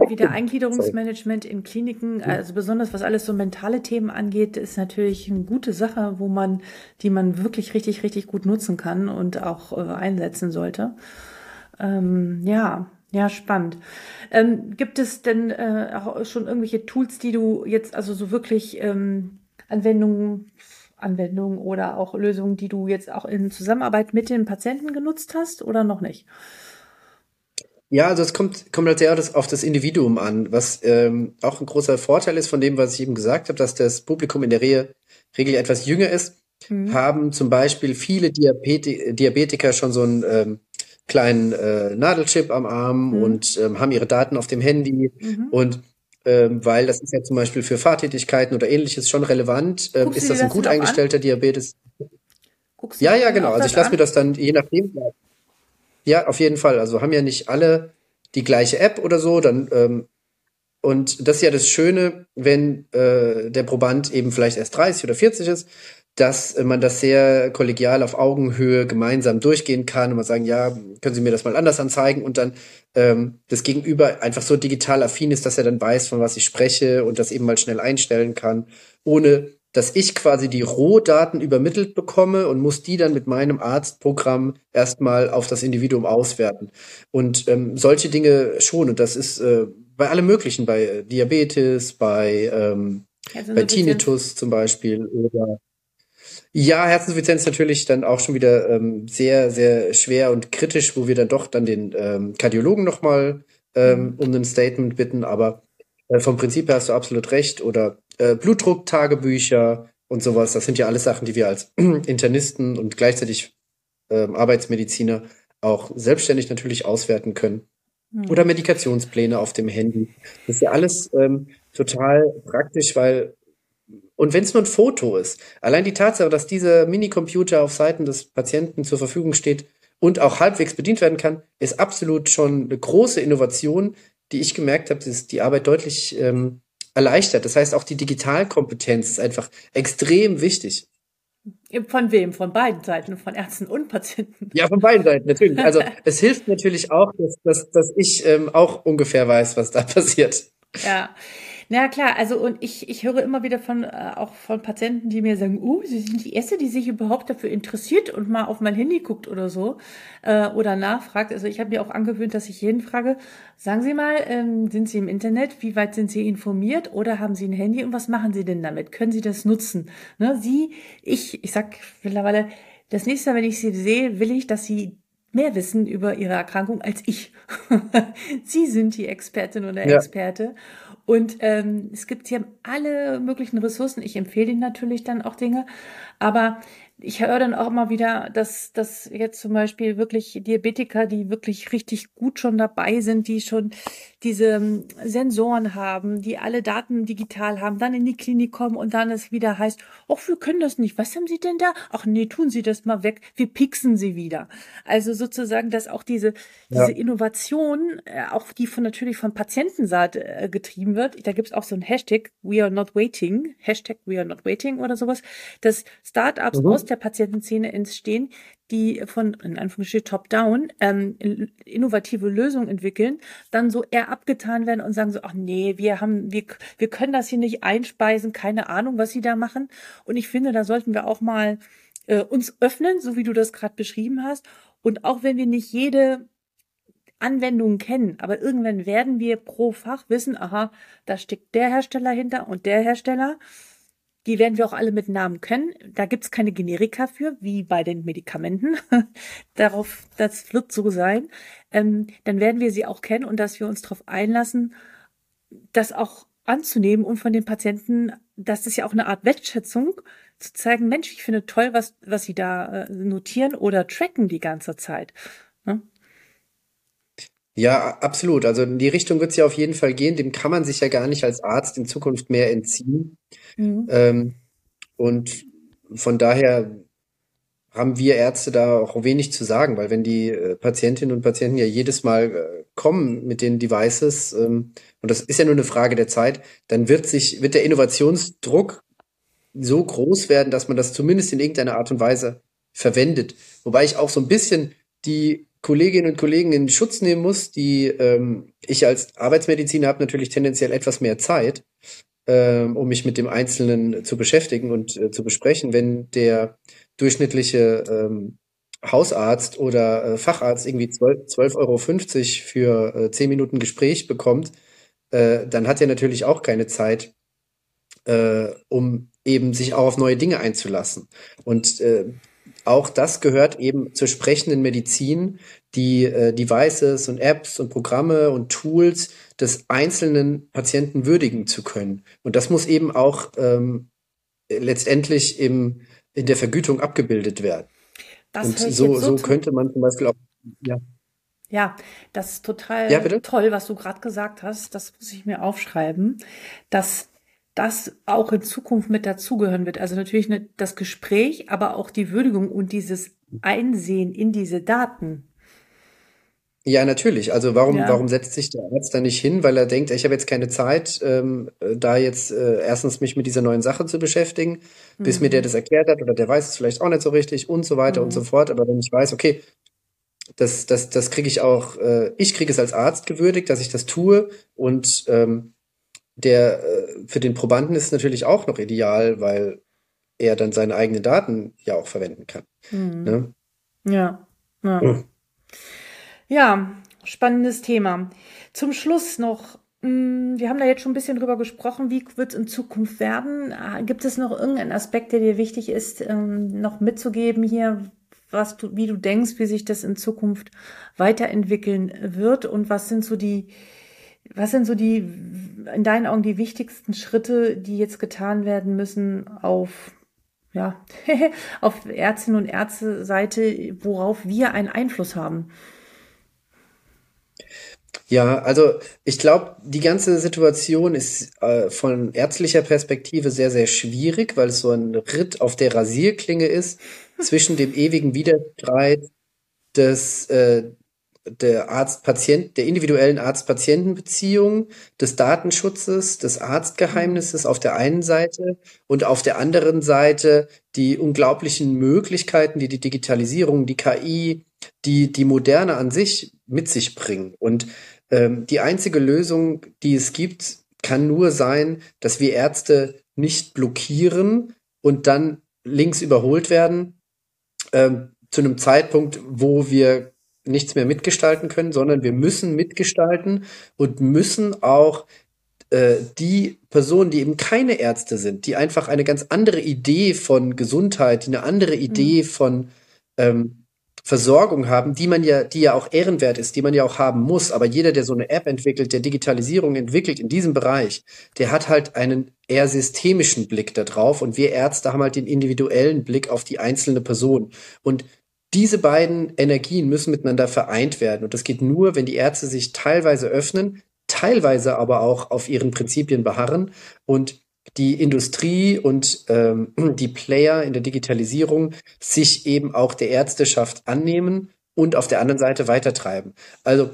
wieder Eingliederungsmanagement in Kliniken, also besonders was alles so mentale Themen angeht, ist natürlich eine gute Sache, wo man, die man wirklich richtig, richtig gut nutzen kann und auch äh, einsetzen sollte. Ähm, ja, ja, spannend. Ähm, gibt es denn äh, auch schon irgendwelche Tools, die du jetzt also so wirklich ähm, Anwendungen, Anwendungen oder auch Lösungen, die du jetzt auch in Zusammenarbeit mit den Patienten genutzt hast oder noch nicht? Ja, also es kommt, kommt halt sehr auf das Individuum an, was ähm, auch ein großer Vorteil ist von dem, was ich eben gesagt habe, dass das Publikum in der Re Regel etwas jünger ist, mhm. haben zum Beispiel viele Diabeti Diabetiker schon so ein ähm, kleinen äh, Nadelchip am Arm mhm. und ähm, haben ihre Daten auf dem Handy mhm. und ähm, weil das ist ja zum Beispiel für Fahrtätigkeiten oder ähnliches schon relevant. Ähm, ist das ein gut eingestellter an? Diabetes? Ja, ja, genau. Also ich lasse mir das dann je nachdem. Ja, auf jeden Fall. Also haben ja nicht alle die gleiche App oder so, dann ähm, und das ist ja das Schöne, wenn äh, der Proband eben vielleicht erst 30 oder 40 ist, dass man das sehr kollegial auf Augenhöhe gemeinsam durchgehen kann und mal sagen, ja, können Sie mir das mal anders anzeigen und dann ähm, das Gegenüber einfach so digital affin ist, dass er dann weiß, von was ich spreche und das eben mal schnell einstellen kann, ohne dass ich quasi die Rohdaten übermittelt bekomme und muss die dann mit meinem Arztprogramm erstmal auf das Individuum auswerten. Und ähm, solche Dinge schon, und das ist äh, bei allem Möglichen, bei Diabetes, bei, ähm, also bei Tinnitus zum Beispiel oder ja, Herzinsuffizienz natürlich dann auch schon wieder ähm, sehr, sehr schwer und kritisch, wo wir dann doch dann den ähm, Kardiologen nochmal ähm, mhm. um ein Statement bitten, aber äh, vom Prinzip her hast du absolut recht. Oder äh, Blutdrucktagebücher und sowas, das sind ja alles Sachen, die wir als Internisten und gleichzeitig ähm, Arbeitsmediziner auch selbstständig natürlich auswerten können. Mhm. Oder Medikationspläne auf dem Handy. Das ist ja alles ähm, total praktisch, weil und wenn es nur ein Foto ist, allein die Tatsache, dass dieser Minicomputer auf Seiten des Patienten zur Verfügung steht und auch halbwegs bedient werden kann, ist absolut schon eine große Innovation, die ich gemerkt habe, dass die Arbeit deutlich ähm, erleichtert. Das heißt, auch die Digitalkompetenz ist einfach extrem wichtig. Von wem? Von beiden Seiten, von Ärzten und Patienten. Ja, von beiden Seiten, natürlich. Also es hilft natürlich auch, dass, dass, dass ich ähm, auch ungefähr weiß, was da passiert. Ja, na klar, also und ich, ich höre immer wieder von äh, auch von Patienten, die mir sagen, uh, sie sind die Erste, die sich überhaupt dafür interessiert und mal auf mein Handy guckt oder so äh, oder nachfragt. Also ich habe mir auch angewöhnt, dass ich jeden frage, sagen Sie mal, ähm, sind Sie im Internet, wie weit sind Sie informiert oder haben Sie ein Handy und was machen Sie denn damit? Können Sie das nutzen? Ne, Sie, ich, ich sag mittlerweile, das nächste Mal, wenn ich Sie sehe, will ich, dass Sie mehr wissen über ihre Erkrankung als ich. Sie sind die Expertin oder ja. Experte. Und ähm, es gibt hier alle möglichen Ressourcen. Ich empfehle Ihnen natürlich dann auch Dinge. Aber ich höre dann auch immer wieder, dass, dass jetzt zum Beispiel wirklich Diabetiker, die wirklich richtig gut schon dabei sind, die schon diese ähm, Sensoren haben, die alle Daten digital haben, dann in die Klinik kommen und dann es wieder heißt, ach, wir können das nicht. Was haben Sie denn da? Ach nee, tun Sie das mal weg. Wir pixen Sie wieder. Also sozusagen, dass auch diese, ja. diese Innovation, äh, auch die von natürlich von Patientenseite äh, getrieben wird. Da gibt's auch so ein Hashtag, we are not waiting, Hashtag we are not waiting oder sowas, dass Startups mhm. aus der Patientenszene entstehen, die von, in Anführungsstrichen, top-down, ähm, innovative Lösungen entwickeln, dann so eher abgetan werden und sagen so, ach nee, wir haben, wir, wir können das hier nicht einspeisen, keine Ahnung, was sie da machen. Und ich finde, da sollten wir auch mal äh, uns öffnen, so wie du das gerade beschrieben hast. Und auch wenn wir nicht jede Anwendung kennen, aber irgendwann werden wir pro Fach wissen, aha, da steckt der Hersteller hinter und der Hersteller. Die werden wir auch alle mit Namen können. Da gibt es keine Generika für, wie bei den Medikamenten. Darauf, das wird so sein. Ähm, dann werden wir sie auch kennen und dass wir uns darauf einlassen, das auch anzunehmen und von den Patienten, das ist ja auch eine Art Wertschätzung, zu zeigen, Mensch, ich finde toll, was, was sie da äh, notieren oder tracken die ganze Zeit. Ne? Ja, absolut. Also in die Richtung wird es ja auf jeden Fall gehen. Dem kann man sich ja gar nicht als Arzt in Zukunft mehr entziehen. Mhm. Ähm, und von daher haben wir Ärzte da auch wenig zu sagen, weil wenn die äh, Patientinnen und Patienten ja jedes Mal äh, kommen mit den Devices, ähm, und das ist ja nur eine Frage der Zeit, dann wird sich, wird der Innovationsdruck so groß werden, dass man das zumindest in irgendeiner Art und Weise verwendet. Wobei ich auch so ein bisschen die Kolleginnen und Kollegen in Schutz nehmen muss, die ähm, ich als Arbeitsmediziner habe natürlich tendenziell etwas mehr Zeit, ähm, um mich mit dem Einzelnen zu beschäftigen und äh, zu besprechen. Wenn der durchschnittliche ähm, Hausarzt oder äh, Facharzt irgendwie 12,50 Euro für äh, 10 Minuten Gespräch bekommt, äh, dann hat er natürlich auch keine Zeit, äh, um eben sich auch auf neue Dinge einzulassen. Und äh, auch das gehört eben zur sprechenden Medizin, die äh, Devices und Apps und Programme und Tools des einzelnen Patienten würdigen zu können. Und das muss eben auch ähm, letztendlich im, in der Vergütung abgebildet werden. Das und so, so, so könnte man zum Beispiel auch, ja. Ja, das ist total ja, toll, was du gerade gesagt hast. Das muss ich mir aufschreiben, dass das auch in Zukunft mit dazugehören wird. Also natürlich ne, das Gespräch, aber auch die Würdigung und dieses Einsehen in diese Daten. Ja, natürlich. Also warum, ja. warum setzt sich der Arzt da nicht hin? Weil er denkt, ich habe jetzt keine Zeit, ähm, da jetzt äh, erstens mich mit dieser neuen Sache zu beschäftigen, mhm. bis mir der mhm. das erklärt hat oder der weiß es vielleicht auch nicht so richtig und so weiter mhm. und so fort. Aber wenn ich weiß, okay, das, das, das kriege ich auch, äh, ich kriege es als Arzt gewürdigt, dass ich das tue und ähm, der äh, für den Probanden ist natürlich auch noch ideal, weil er dann seine eigenen Daten ja auch verwenden kann. Mhm. Ne? Ja. Ja. Mhm. ja, spannendes Thema. Zum Schluss noch, hm, wir haben da jetzt schon ein bisschen drüber gesprochen, wie wird es in Zukunft werden? Ah, gibt es noch irgendeinen Aspekt, der dir wichtig ist, ähm, noch mitzugeben hier, was du, wie du denkst, wie sich das in Zukunft weiterentwickeln wird und was sind so die, was sind so die, in deinen Augen die wichtigsten Schritte, die jetzt getan werden müssen auf, ja, auf Ärztinnen und Ärzte-Seite, worauf wir einen Einfluss haben? Ja, also ich glaube, die ganze Situation ist äh, von ärztlicher Perspektive sehr, sehr schwierig, weil es so ein Ritt auf der Rasierklinge ist zwischen dem ewigen Widerstreit des, äh, der Arzt-Patient, der individuellen Arzt-Patienten-Beziehung, des Datenschutzes, des Arztgeheimnisses auf der einen Seite und auf der anderen Seite die unglaublichen Möglichkeiten, die die Digitalisierung, die KI, die die Moderne an sich mit sich bringen. Und ähm, die einzige Lösung, die es gibt, kann nur sein, dass wir Ärzte nicht blockieren und dann links überholt werden ähm, zu einem Zeitpunkt, wo wir nichts mehr mitgestalten können, sondern wir müssen mitgestalten und müssen auch äh, die Personen, die eben keine Ärzte sind, die einfach eine ganz andere Idee von Gesundheit, die eine andere mhm. Idee von ähm, Versorgung haben, die man ja, die ja auch ehrenwert ist, die man ja auch haben muss. Aber jeder, der so eine App entwickelt, der Digitalisierung entwickelt in diesem Bereich, der hat halt einen eher systemischen Blick darauf. Und wir Ärzte haben halt den individuellen Blick auf die einzelne Person. Und diese beiden Energien müssen miteinander vereint werden. Und das geht nur, wenn die Ärzte sich teilweise öffnen, teilweise aber auch auf ihren Prinzipien beharren und die Industrie und ähm, die Player in der Digitalisierung sich eben auch der Ärzteschaft annehmen und auf der anderen Seite weitertreiben. Also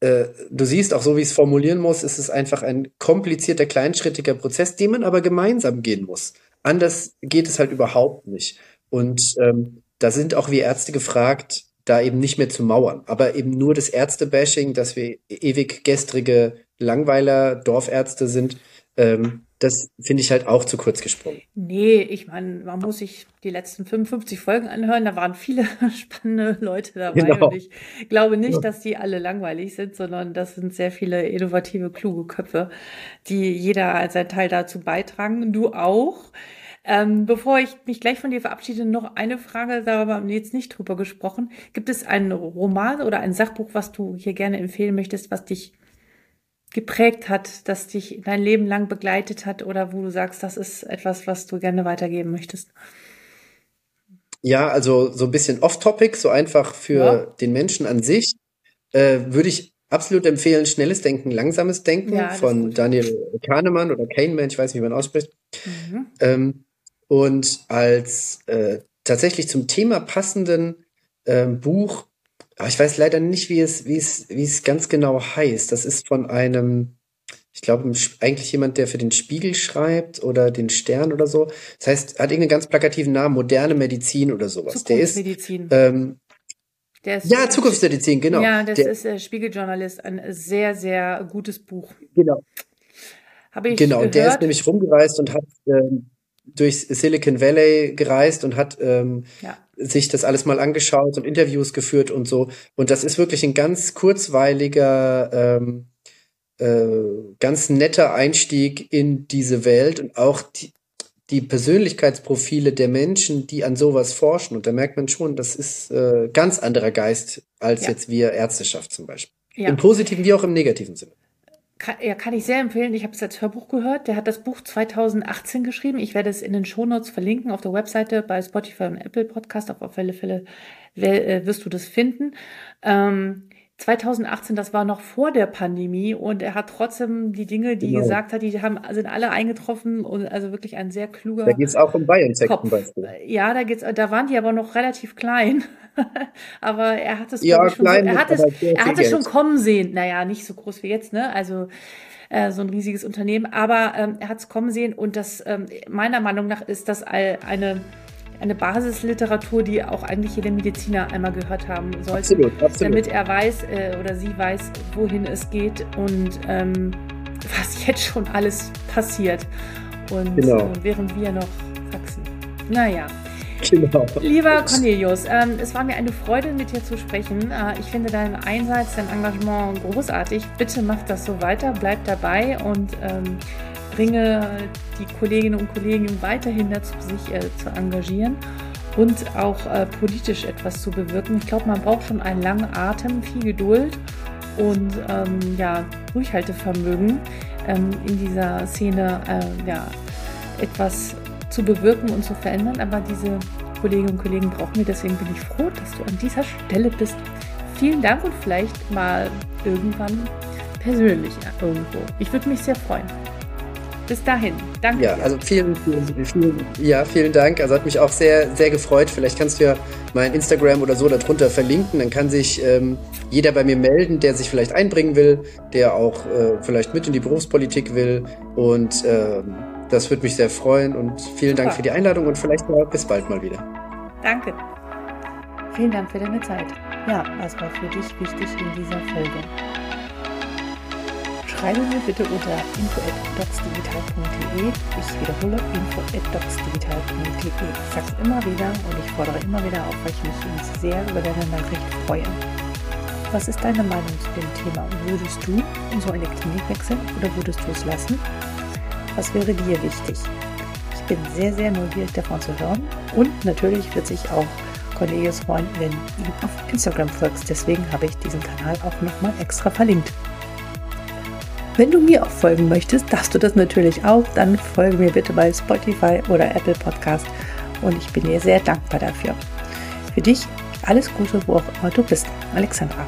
äh, du siehst auch so, wie ich es formulieren muss, ist es einfach ein komplizierter, kleinschrittiger Prozess, den man aber gemeinsam gehen muss. Anders geht es halt überhaupt nicht. Und ähm, da sind auch wir Ärzte gefragt, da eben nicht mehr zu mauern. Aber eben nur das Ärztebashing, dass wir ewig gestrige Langweiler, Dorfärzte sind, ähm, das finde ich halt auch zu kurz gesprungen. Nee, ich meine, man muss sich die letzten 55 Folgen anhören. Da waren viele spannende Leute dabei. Genau. Und ich glaube nicht, dass die alle langweilig sind, sondern das sind sehr viele innovative, kluge Köpfe, die jeder seinen Teil dazu beitragen. Du auch. Ähm, bevor ich mich gleich von dir verabschiede, noch eine Frage, darüber haben wir jetzt nicht drüber gesprochen. Gibt es einen Roman oder ein Sachbuch, was du hier gerne empfehlen möchtest, was dich geprägt hat, das dich dein Leben lang begleitet hat oder wo du sagst, das ist etwas, was du gerne weitergeben möchtest? Ja, also so ein bisschen off-topic, so einfach für ja. den Menschen an sich, äh, würde ich absolut empfehlen, Schnelles Denken, Langsames Denken ja, von Daniel Kahnemann oder Kahneman, ich weiß nicht, wie man ausspricht. Mhm. Ähm, und als äh, tatsächlich zum Thema passenden äh, Buch, aber ich weiß leider nicht, wie es, wie es, wie es ganz genau heißt. Das ist von einem ich glaube, eigentlich jemand, der für den Spiegel schreibt oder den Stern oder so. Das heißt, hat irgendeinen ganz plakativen Namen, moderne Medizin oder sowas. Der ist, ähm, der ist ja, Zukunftsmedizin, genau. Ja, das der, ist äh, Spiegeljournalist, ein sehr, sehr gutes Buch. Genau. Habe ich genau, gehört. der ist nämlich rumgereist und hat ähm, durch Silicon Valley gereist und hat ähm, ja. sich das alles mal angeschaut und Interviews geführt und so. Und das ist wirklich ein ganz kurzweiliger ähm, äh, ganz netter Einstieg in diese Welt und auch die, die Persönlichkeitsprofile der Menschen, die an sowas forschen. Und da merkt man schon, das ist äh, ganz anderer Geist als ja. jetzt wir Ärzteschaft zum Beispiel. Ja. Im positiven wie auch im negativen Sinne. Kann, ja, kann ich sehr empfehlen. Ich habe es als Hörbuch gehört. Der hat das Buch 2018 geschrieben. Ich werde es in den Shownotes verlinken auf der Webseite bei Spotify und Apple Podcast. Auf alle Fälle äh, wirst du das finden. Ähm, 2018, das war noch vor der Pandemie und er hat trotzdem die Dinge, die genau. gesagt hat, die haben, sind alle eingetroffen und also wirklich ein sehr kluger. Da geht es auch um BioNTech zum Beispiel. Ja, da geht's, da waren die aber noch relativ klein. aber er hat es, ja, schon, klein, er hat es, er hat es schon kommen sehen. Naja, nicht so groß wie jetzt, ne? Also äh, so ein riesiges Unternehmen, aber ähm, er hat es kommen sehen und das ähm, meiner Meinung nach ist das eine eine Basisliteratur, die auch eigentlich jeder Mediziner einmal gehört haben sollte, absolut, absolut. damit er weiß äh, oder sie weiß, wohin es geht und ähm, was jetzt schon alles passiert. Und genau. äh, während wir noch wachsen. Naja. Genau. Lieber Cornelius, ähm, es war mir eine Freude, mit dir zu sprechen. Äh, ich finde deinen Einsatz, dein Engagement großartig. Bitte mach das so weiter, bleib dabei und ähm, bringe die Kolleginnen und Kollegen weiterhin dazu, sich äh, zu engagieren und auch äh, politisch etwas zu bewirken. Ich glaube, man braucht schon einen langen Atem, viel Geduld und ähm, ja, Durchhaltevermögen ähm, in dieser Szene äh, ja, etwas zu bewirken und zu verändern. Aber diese Kolleginnen und Kollegen brauchen wir. Deswegen bin ich froh, dass du an dieser Stelle bist. Vielen Dank und vielleicht mal irgendwann persönlich irgendwo. Ich würde mich sehr freuen. Bis dahin, danke. Ja, also vielen, vielen, vielen, ja, vielen Dank. Also hat mich auch sehr, sehr gefreut. Vielleicht kannst du ja mein Instagram oder so darunter verlinken. Dann kann sich ähm, jeder bei mir melden, der sich vielleicht einbringen will, der auch äh, vielleicht mit in die Berufspolitik will. Und äh, das würde mich sehr freuen. Und vielen Dank für die Einladung und vielleicht mal bis bald mal wieder. Danke. Vielen Dank für deine Zeit. Ja, was war für dich wichtig in dieser Folge? Schreibe mir bitte unter info.docsdigital.de. Ich wiederhole info.docsdigital.de. Ich sage es immer wieder und ich fordere immer wieder auf, weil ich mich sehr über deine Nachricht freue. Was ist deine Meinung zu dem Thema? Würdest du in so eine Klinik wechseln oder würdest du es lassen? Was wäre dir wichtig? Ich bin sehr, sehr neugierig davon zu hören und natürlich wird sich auch Cornelius freuen, wenn du ihm auf Instagram folgst. Deswegen habe ich diesen Kanal auch nochmal extra verlinkt. Wenn du mir auch folgen möchtest, darfst du das natürlich auch. Dann folge mir bitte bei Spotify oder Apple Podcast und ich bin dir sehr dankbar dafür. Für dich alles Gute, wo auch immer du bist. Alexandra.